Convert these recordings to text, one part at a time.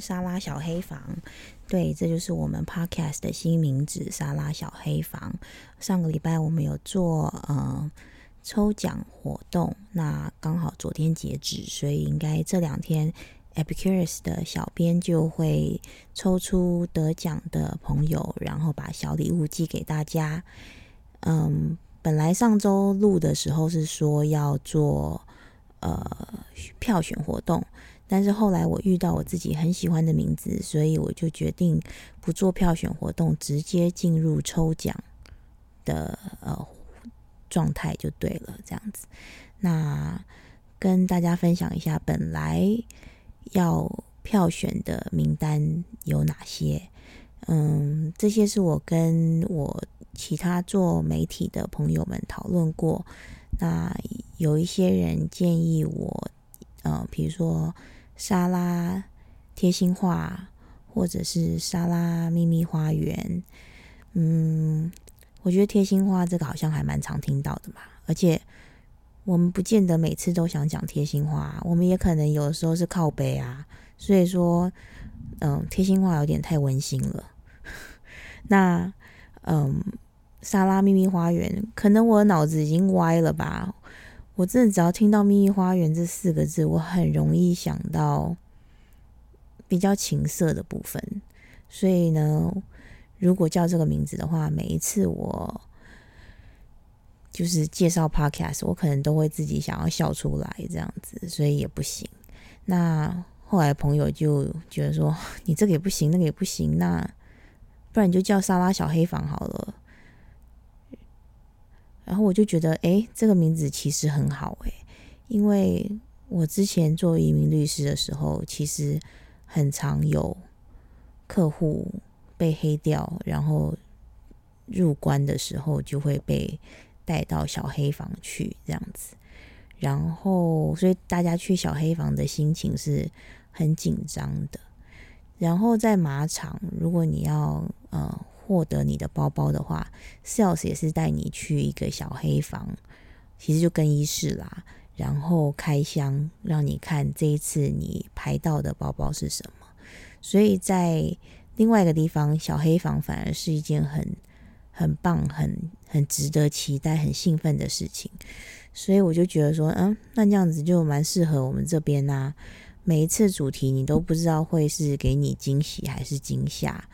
沙拉小黑房。对，这就是我们 Podcast 的新名字——沙拉小黑房。上个礼拜我们有做呃抽奖活动，那刚好昨天截止，所以应该这两天 Epicurus 的小编就会抽出得奖的朋友，然后把小礼物寄给大家。嗯，本来上周录的时候是说要做。呃，票选活动，但是后来我遇到我自己很喜欢的名字，所以我就决定不做票选活动，直接进入抽奖的呃状态就对了，这样子。那跟大家分享一下，本来要票选的名单有哪些？嗯，这些是我跟我其他做媒体的朋友们讨论过。那有一些人建议我，呃，比如说沙拉贴心话，或者是沙拉秘密花园。嗯，我觉得贴心话这个好像还蛮常听到的嘛，而且我们不见得每次都想讲贴心话，我们也可能有的时候是靠北啊。所以说，嗯、贴心话有点太温馨了。那，嗯。沙拉秘密花园，可能我脑子已经歪了吧？我真的只要听到秘密花园这四个字，我很容易想到比较情色的部分。所以呢，如果叫这个名字的话，每一次我就是介绍 Podcast，我可能都会自己想要笑出来这样子，所以也不行。那后来朋友就觉得说，你这个也不行，那个也不行，那不然你就叫莎拉小黑房好了。然后我就觉得，哎，这个名字其实很好，哎，因为我之前做移民律师的时候，其实很常有客户被黑掉，然后入关的时候就会被带到小黑房去这样子，然后所以大家去小黑房的心情是很紧张的。然后在马场，如果你要呃。获得你的包包的话，sales 也是带你去一个小黑房，其实就更衣室啦，然后开箱让你看这一次你拍到的包包是什么。所以在另外一个地方，小黑房反而是一件很很棒、很很值得期待、很兴奋的事情。所以我就觉得说，嗯，那这样子就蛮适合我们这边呐、啊。每一次主题你都不知道会是给你惊喜还是惊吓。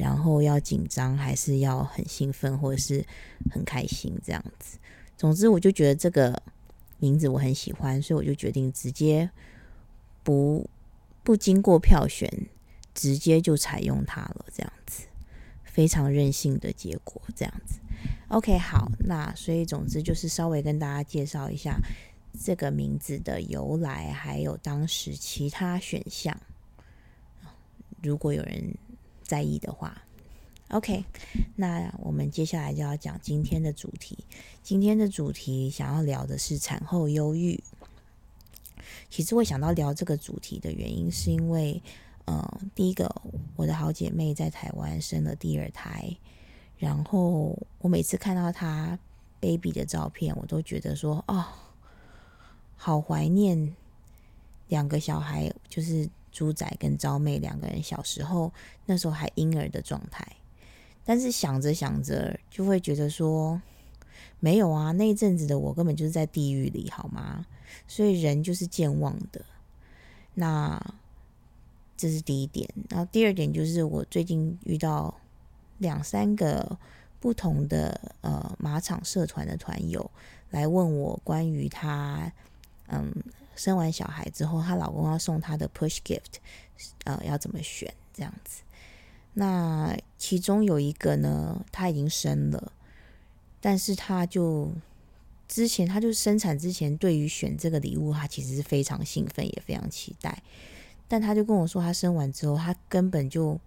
然后要紧张，还是要很兴奋，或者是很开心这样子。总之，我就觉得这个名字我很喜欢，所以我就决定直接不不经过票选，直接就采用它了。这样子，非常任性的结果。这样子，OK，好，那所以总之就是稍微跟大家介绍一下这个名字的由来，还有当时其他选项。如果有人。在意的话，OK，那我们接下来就要讲今天的主题。今天的主题想要聊的是产后忧郁。其实我想到聊这个主题的原因，是因为，呃，第一个，我的好姐妹在台湾生了第二胎，然后我每次看到她 baby 的照片，我都觉得说，哦，好怀念两个小孩，就是。猪仔跟招妹两个人小时候，那时候还婴儿的状态，但是想着想着就会觉得说，没有啊，那一阵子的我根本就是在地狱里，好吗？所以人就是健忘的。那这是第一点，然后第二点就是我最近遇到两三个不同的呃马场社团的团友来问我关于他嗯。生完小孩之后，她老公要送她的 push gift，呃，要怎么选这样子？那其中有一个呢，她已经生了，但是她就之前，她就生产之前，对于选这个礼物，她其实是非常兴奋，也非常期待。但她就跟我说，她生完之后，她根本就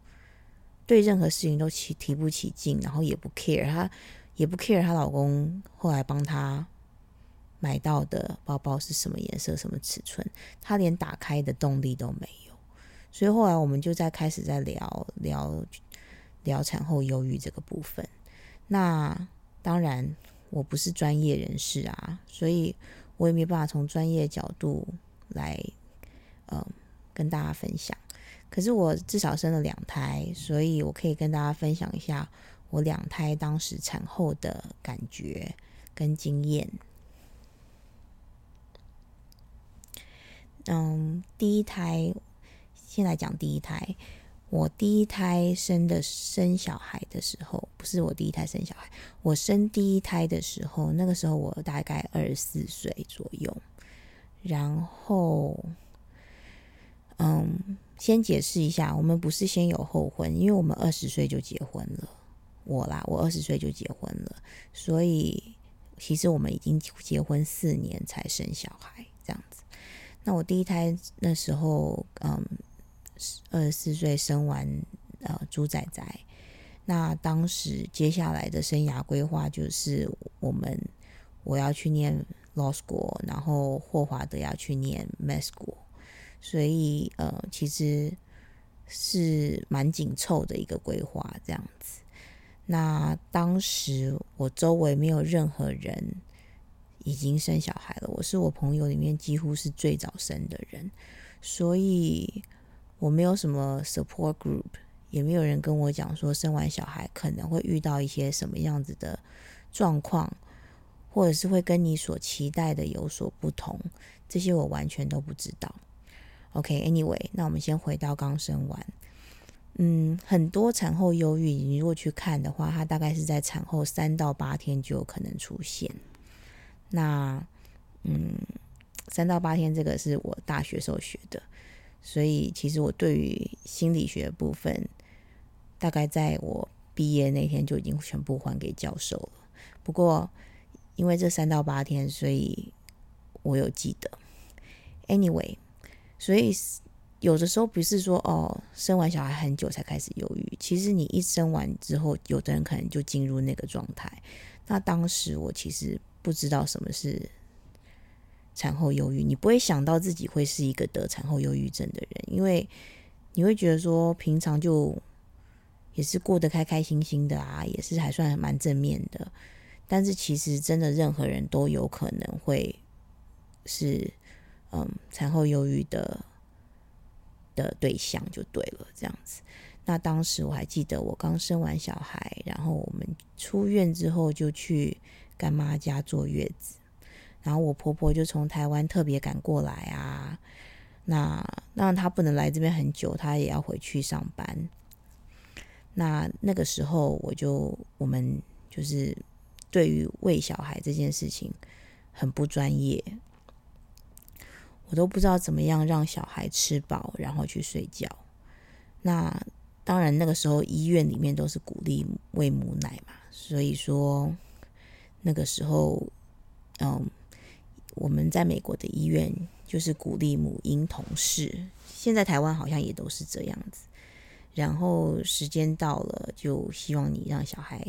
对任何事情都起提不起劲，然后也不 care，她也不 care 她老公后来帮她。买到的包包是什么颜色、什么尺寸，他连打开的动力都没有，所以后来我们就在开始在聊聊聊产后忧郁这个部分。那当然我不是专业人士啊，所以我也没办法从专业角度来呃跟大家分享。可是我至少生了两胎，所以我可以跟大家分享一下我两胎当时产后的感觉跟经验。嗯，第一胎，先来讲第一胎。我第一胎生的生小孩的时候，不是我第一胎生小孩，我生第一胎的时候，那个时候我大概二十四岁左右，然后。嗯，先解释一下，我们不是先有后婚，因为我们二十岁就结婚了。我啦，我二十岁就结婚了，所以其实我们已经结婚四年才生小孩这样子。那我第一胎那时候，嗯，二十四岁生完呃猪仔仔，那当时接下来的生涯规划就是我们我要去念 law school，然后霍华德要去念 med school。所以，呃，其实是蛮紧凑的一个规划，这样子。那当时我周围没有任何人已经生小孩了，我是我朋友里面几乎是最早生的人，所以我没有什么 support group，也没有人跟我讲说生完小孩可能会遇到一些什么样子的状况，或者是会跟你所期待的有所不同，这些我完全都不知道。OK，Anyway，、那我们先回到刚生完。嗯，很多产后忧郁，你如果去看的话，它大概是在产后三到八天就有可能出现。那，嗯，三到八天这个是我大学时候学的，所以其实我对于心理学部分，大概在我毕业那天就已经全部还给教授了。不过，因为这三到八天，所以我有记得。Anyway。所以有的时候不是说哦，生完小孩很久才开始忧郁，其实你一生完之后，有的人可能就进入那个状态。那当时我其实不知道什么是产后忧郁，你不会想到自己会是一个得产后忧郁症的人，因为你会觉得说平常就也是过得开开心心的啊，也是还算蛮正面的。但是其实真的任何人都有可能会是。嗯，产后忧郁的的对象就对了，这样子。那当时我还记得，我刚生完小孩，然后我们出院之后就去干妈家坐月子，然后我婆婆就从台湾特别赶过来啊。那那她不能来这边很久，她也要回去上班。那那个时候，我就我们就是对于喂小孩这件事情很不专业。我都不知道怎么样让小孩吃饱，然后去睡觉。那当然，那个时候医院里面都是鼓励喂母奶嘛，所以说那个时候，嗯，我们在美国的医院就是鼓励母婴同室。现在台湾好像也都是这样子。然后时间到了，就希望你让小孩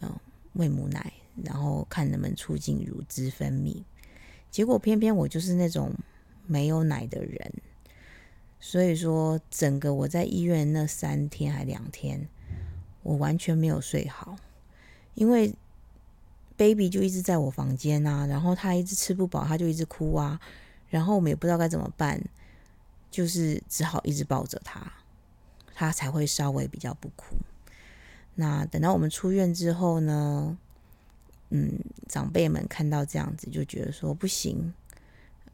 嗯喂母奶，然后看能不能促进乳汁分泌。结果偏偏我就是那种没有奶的人，所以说整个我在医院那三天还两天，我完全没有睡好，因为 baby 就一直在我房间啊，然后他一直吃不饱，他就一直哭啊，然后我们也不知道该怎么办，就是只好一直抱着他，他才会稍微比较不哭。那等到我们出院之后呢，嗯，长辈们看到这样子就觉得说不行，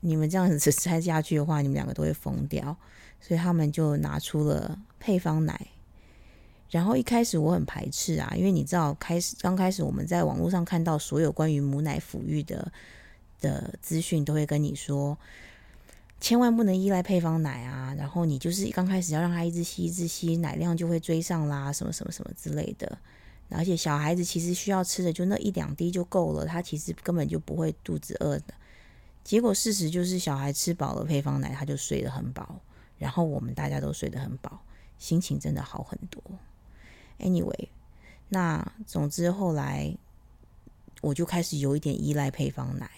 你们这样子 再下去的话，你们两个都会疯掉，所以他们就拿出了配方奶。然后一开始我很排斥啊，因为你知道，开始刚开始我们在网络上看到所有关于母奶抚育的的资讯，都会跟你说，千万不能依赖配方奶啊。然后你就是刚开始要让他一直吸一直吸，奶量就会追上啦，什么什么什么之类的。而且小孩子其实需要吃的就那一两滴就够了，他其实根本就不会肚子饿的。结果事实就是小孩吃饱了配方奶，他就睡得很饱，然后我们大家都睡得很饱，心情真的好很多。Anyway，那总之后来我就开始有一点依赖配方奶，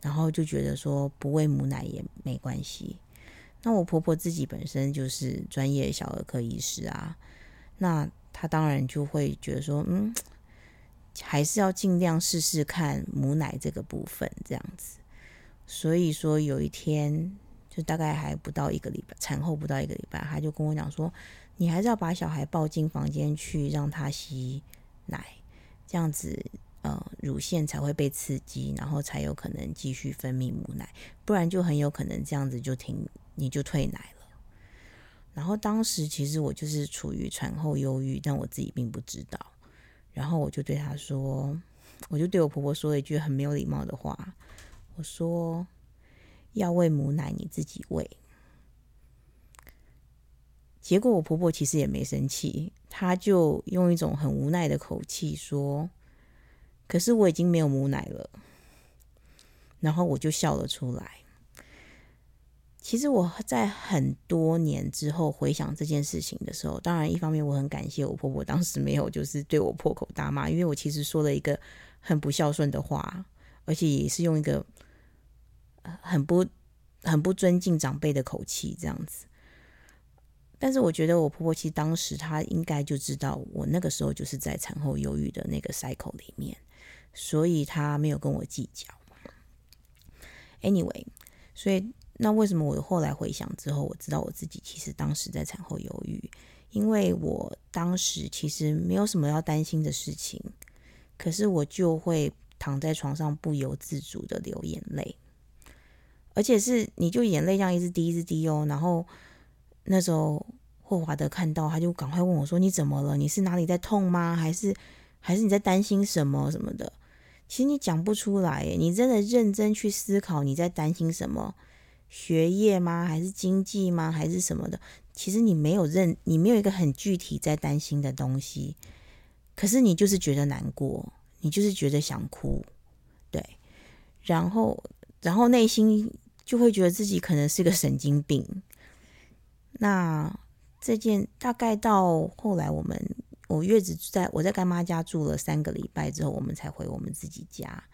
然后就觉得说不喂母奶也没关系。那我婆婆自己本身就是专业小儿科医师啊，那。她当然就会觉得说，嗯，还是要尽量试试看母奶这个部分这样子。所以说有一天就大概还不到一个礼拜，产后不到一个礼拜，她就跟我讲说，你还是要把小孩抱进房间去，让他吸奶，这样子，呃，乳腺才会被刺激，然后才有可能继续分泌母奶，不然就很有可能这样子就停，你就退奶了。然后当时其实我就是处于产后忧郁，但我自己并不知道。然后我就对他说，我就对我婆婆说了一句很没有礼貌的话，我说要喂母奶你自己喂。结果我婆婆其实也没生气，她就用一种很无奈的口气说：“可是我已经没有母奶了。”然后我就笑了出来。其实我在很多年之后回想这件事情的时候，当然一方面我很感谢我婆婆当时没有就是对我破口大骂，因为我其实说了一个很不孝顺的话，而且也是用一个很不很不尊敬长辈的口气这样子。但是我觉得我婆婆其实当时她应该就知道我那个时候就是在产后忧郁的那个 cycle 里面，所以她没有跟我计较。Anyway，所以。那为什么我后来回想之后，我知道我自己其实当时在产后忧郁，因为我当时其实没有什么要担心的事情，可是我就会躺在床上不由自主的流眼泪，而且是你就眼泪这样一直滴一直滴哦，然后那时候霍华德看到他就赶快问我说：“你怎么了？你是哪里在痛吗？还是还是你在担心什么什么的？”其实你讲不出来，你真的认真去思考你在担心什么。学业吗？还是经济吗？还是什么的？其实你没有认，你没有一个很具体在担心的东西，可是你就是觉得难过，你就是觉得想哭，对，然后，然后内心就会觉得自己可能是个神经病。那这件大概到后来，我们我月子在我在干妈家住了三个礼拜之后，我们才回我们自己家。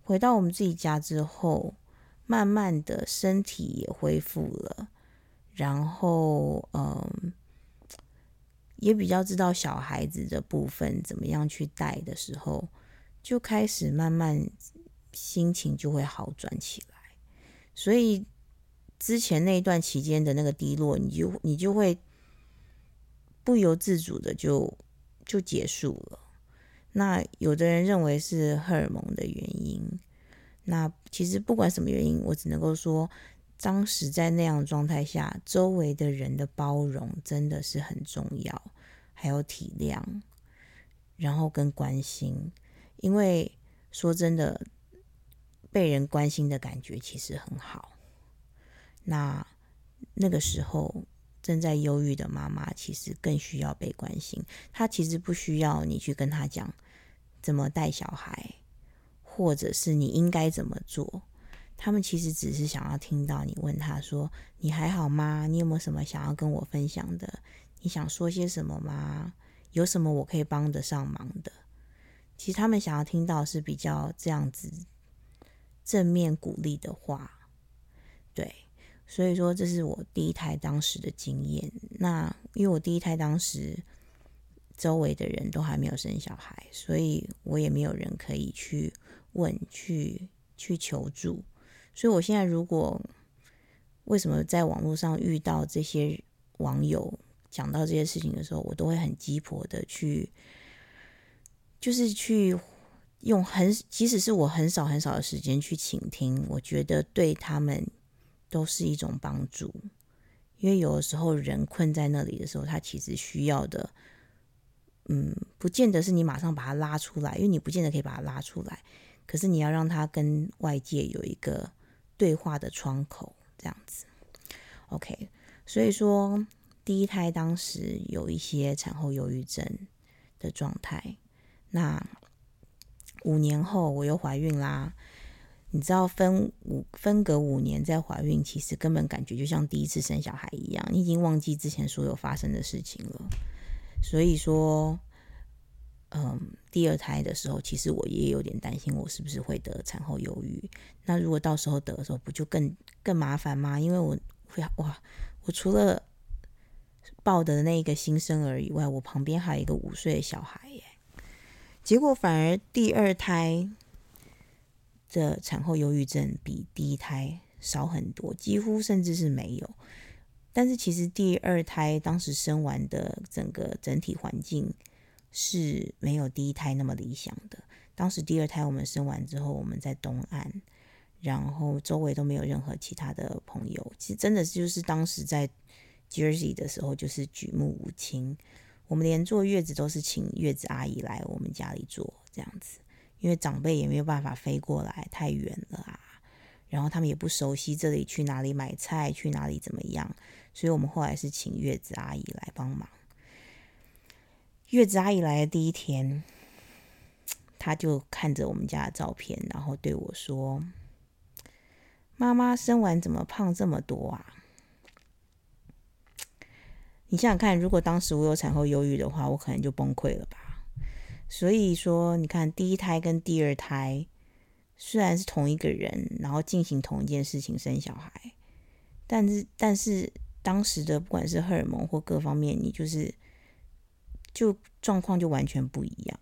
回到我们自己家之后。慢慢的身体也恢复了，然后嗯，也比较知道小孩子的部分怎么样去带的时候，就开始慢慢心情就会好转起来。所以之前那一段期间的那个低落，你就你就会不由自主的就就结束了。那有的人认为是荷尔蒙的原因。那其实不管什么原因，我只能够说，当时在那样状态下，周围的人的包容真的是很重要，还有体谅，然后跟关心。因为说真的，被人关心的感觉其实很好。那那个时候正在忧郁的妈妈，其实更需要被关心。她其实不需要你去跟她讲怎么带小孩。或者是你应该怎么做？他们其实只是想要听到你问他说：“你还好吗？你有没有什么想要跟我分享的？你想说些什么吗？有什么我可以帮得上忙的？”其实他们想要听到是比较这样子正面鼓励的话。对，所以说这是我第一胎当时的经验。那因为我第一胎当时周围的人都还没有生小孩，所以我也没有人可以去。问去去求助，所以我现在如果为什么在网络上遇到这些网友讲到这些事情的时候，我都会很鸡婆的去，就是去用很即使是我很少很少的时间去倾听，我觉得对他们都是一种帮助，因为有的时候人困在那里的时候，他其实需要的，嗯，不见得是你马上把他拉出来，因为你不见得可以把他拉出来。可是你要让他跟外界有一个对话的窗口，这样子，OK。所以说，第一胎当时有一些产后忧郁症的状态。那五年后我又怀孕啦。你知道分五分隔五年再怀孕，其实根本感觉就像第一次生小孩一样，你已经忘记之前所有发生的事情了。所以说。嗯，第二胎的时候，其实我也有点担心，我是不是会得产后忧郁？那如果到时候得的时候，不就更更麻烦吗？因为我会哇，我除了抱的那一个新生儿以外，我旁边还有一个五岁的小孩耶。结果反而第二胎的产后忧郁症比第一胎少很多，几乎甚至是没有。但是其实第二胎当时生完的整个整体环境是没有第一胎那么理想的。当时第二胎我们生完之后，我们在东岸，然后周围都没有任何其他的朋友。其实真的就是当时在 Jersey 的时候，就是举目无亲。我们连坐月子都是请月子阿姨来我们家里坐这样子，因为长辈也没有办法飞过来，太远了啊。然后他们也不熟悉这里去哪里买菜，去哪里怎么样，所以我们后来是请月子阿姨来帮忙。月子阿姨来的第一天，她就看着我们家的照片，然后对我说：“妈妈生完怎么胖这么多啊？”你想想看，如果当时我有产后忧郁的话，我可能就崩溃了吧。所以说，你看第一胎跟第二胎虽然是同一个人，然后进行同一件事情生小孩，但是但是当时的不管是荷尔蒙或各方面，你就是就状况就完全不一样。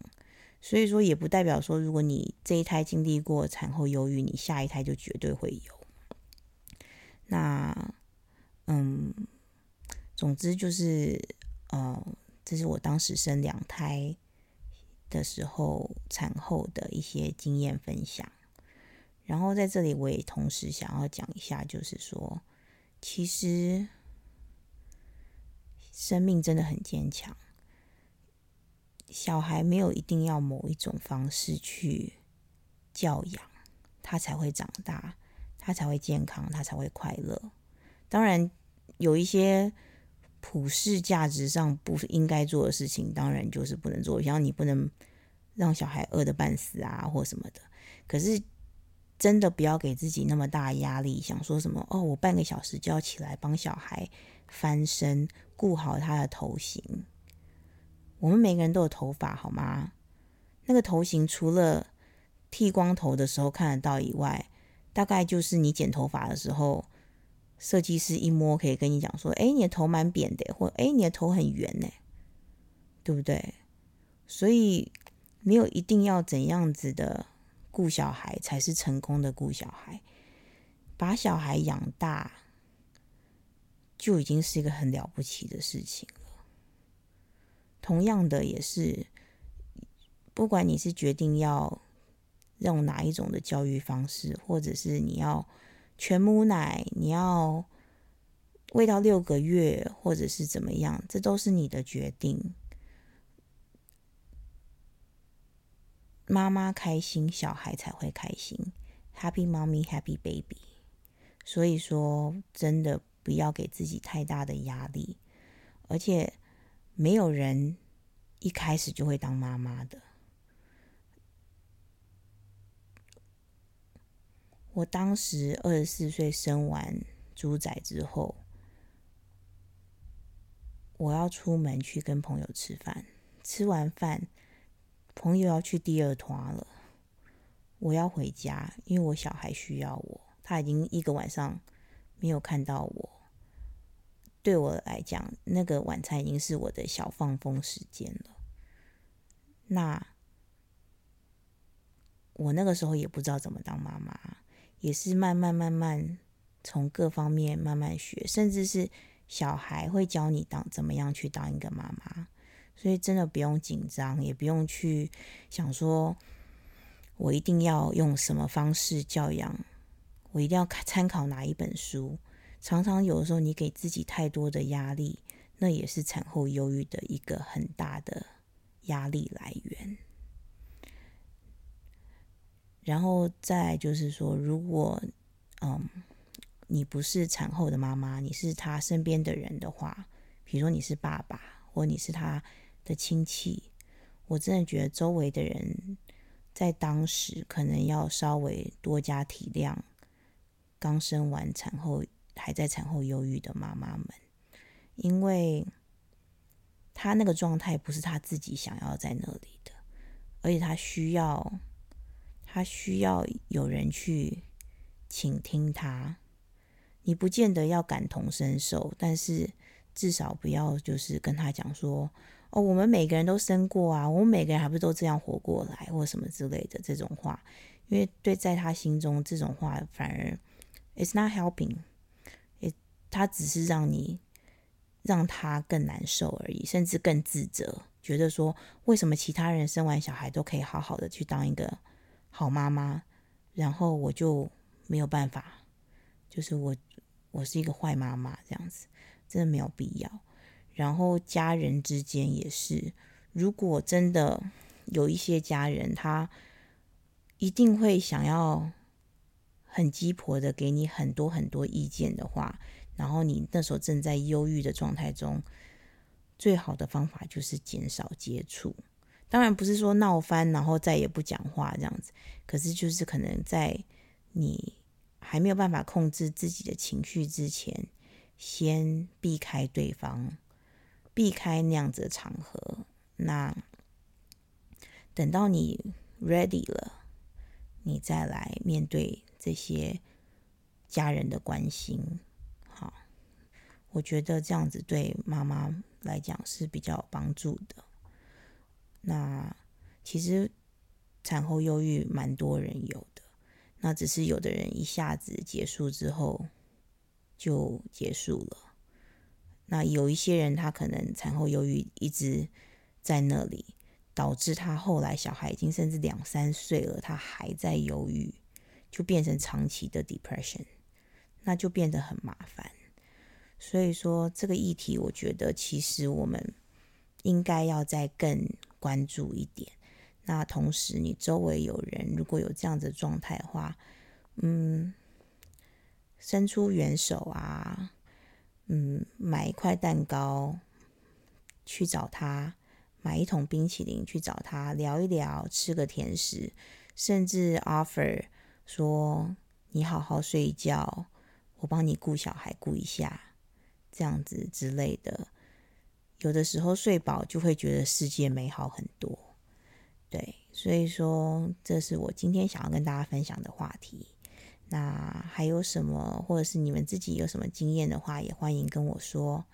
所以说，也不代表说，如果你这一胎经历过产后忧郁，你下一胎就绝对会有。那，嗯。总之就是，呃，这是我当时生两胎的时候产后的一些经验分享。然后在这里，我也同时想要讲一下，就是说，其实生命真的很坚强。小孩没有一定要某一种方式去教养，他才会长大，他才会健康，他才会快乐。当然，有一些。普世价值上不应该做的事情，当然就是不能做。像你不能让小孩饿得半死啊，或什么的。可是真的不要给自己那么大压力，想说什么哦，我半个小时就要起来帮小孩翻身，顾好他的头型。我们每个人都有头发，好吗？那个头型除了剃光头的时候看得到以外，大概就是你剪头发的时候。设计师一摸可以跟你讲说：“哎，你的头蛮扁的，或哎，你的头很圆呢，对不对？”所以没有一定要怎样子的顾小孩才是成功的顾小孩，把小孩养大就已经是一个很了不起的事情了。同样的，也是不管你是决定要用哪一种的教育方式，或者是你要。全母奶，你要喂到六个月，或者是怎么样，这都是你的决定。妈妈开心，小孩才会开心。Happy mommy, happy baby。所以说，真的不要给自己太大的压力，而且没有人一开始就会当妈妈的。我当时二十四岁生完猪仔之后，我要出门去跟朋友吃饭。吃完饭，朋友要去第二团了，我要回家，因为我小孩需要我。他已经一个晚上没有看到我，对我来讲，那个晚餐已经是我的小放风时间了。那我那个时候也不知道怎么当妈妈。也是慢慢慢慢从各方面慢慢学，甚至是小孩会教你当怎么样去当一个妈妈，所以真的不用紧张，也不用去想说我一定要用什么方式教养，我一定要参考哪一本书。常常有的时候你给自己太多的压力，那也是产后忧郁的一个很大的压力来源。然后再就是说，如果嗯你不是产后的妈妈，你是他身边的人的话，比如说你是爸爸，或你是他的亲戚，我真的觉得周围的人在当时可能要稍微多加体谅刚生完产后还在产后忧郁的妈妈们，因为他那个状态不是他自己想要在那里的，而且他需要。他需要有人去倾听他，你不见得要感同身受，但是至少不要就是跟他讲说，哦，我们每个人都生过啊，我们每个人还不是都这样活过来，或什么之类的这种话，因为对在他心中这种话反而，It's not helping. It 它只是让你让他更难受而已，甚至更自责，觉得说为什么其他人生完小孩都可以好好的去当一个好妈妈，然后我就没有办法，就是我我是一个坏妈妈这样子，真的没有必要。然后家人之间也是，如果真的有一些家人，他一定会想要很鸡婆的给你很多很多意见的话，然后你那时候正在忧郁的状态中，最好的方法就是减少接触。当然不是说闹翻，然后再也不讲话这样子，可是就是可能在你还没有办法控制自己的情绪之前，先避开对方，避开那样子的场合。那等到你 ready 了，你再来面对这些家人的关心。好我觉得这样子对妈妈来讲是比较有帮助的。那其实产后忧郁蛮多人有的，那只是有的人一下子结束之后就结束了。那有一些人他可能产后忧郁一直在那里，导致他后来小孩已经甚至两三岁了，他还在忧郁，就变成长期的 depression，那就变得很麻烦。所以说这个议题，我觉得其实我们应该要再更关注一点。那同时，你周围有人如果有这样子的状态的话，嗯，伸出援手啊，嗯，买一块蛋糕去找他，买一桶冰淇淋去找他聊一聊，吃个甜食，甚至 offer 说你好好睡一觉，我帮你顾小孩顾一下。这样子之类的，有的时候睡饱就会觉得世界美好很多，对，所以说这是我今天想要跟大家分享的话题。那还有什么，或者是你们自己有什么经验的话，也欢迎跟我说。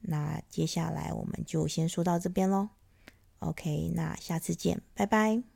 那接下来我们就先说到这边喽。OK，那下次见，拜拜。